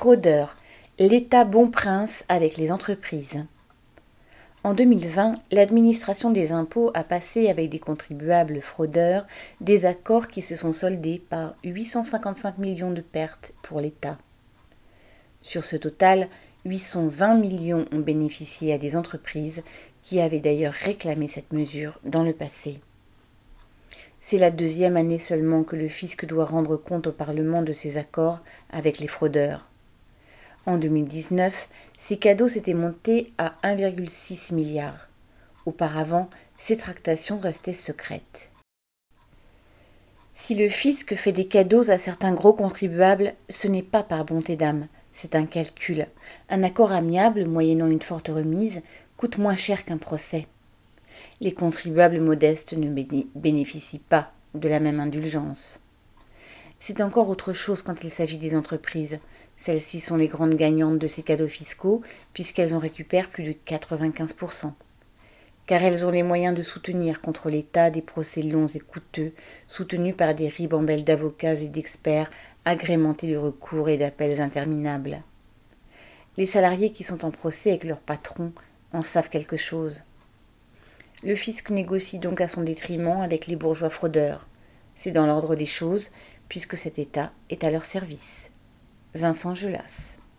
Fraudeurs, l'État bon prince avec les entreprises. En 2020, l'administration des impôts a passé avec des contribuables fraudeurs des accords qui se sont soldés par 855 millions de pertes pour l'État. Sur ce total, 820 millions ont bénéficié à des entreprises qui avaient d'ailleurs réclamé cette mesure dans le passé. C'est la deuxième année seulement que le fisc doit rendre compte au Parlement de ses accords avec les fraudeurs. En 2019, ces cadeaux s'étaient montés à 1,6 milliard. Auparavant, ces tractations restaient secrètes. Si le fisc fait des cadeaux à certains gros contribuables, ce n'est pas par bonté d'âme, c'est un calcul. Un accord amiable, moyennant une forte remise, coûte moins cher qu'un procès. Les contribuables modestes ne bénéficient pas de la même indulgence. C'est encore autre chose quand il s'agit des entreprises. Celles-ci sont les grandes gagnantes de ces cadeaux fiscaux, puisqu'elles en récupèrent plus de 95%. Car elles ont les moyens de soutenir contre l'État des procès longs et coûteux, soutenus par des ribambelles d'avocats et d'experts agrémentés de recours et d'appels interminables. Les salariés qui sont en procès avec leur patron en savent quelque chose. Le fisc négocie donc à son détriment avec les bourgeois fraudeurs. C'est dans l'ordre des choses, puisque cet État est à leur service. Vincent Gelas.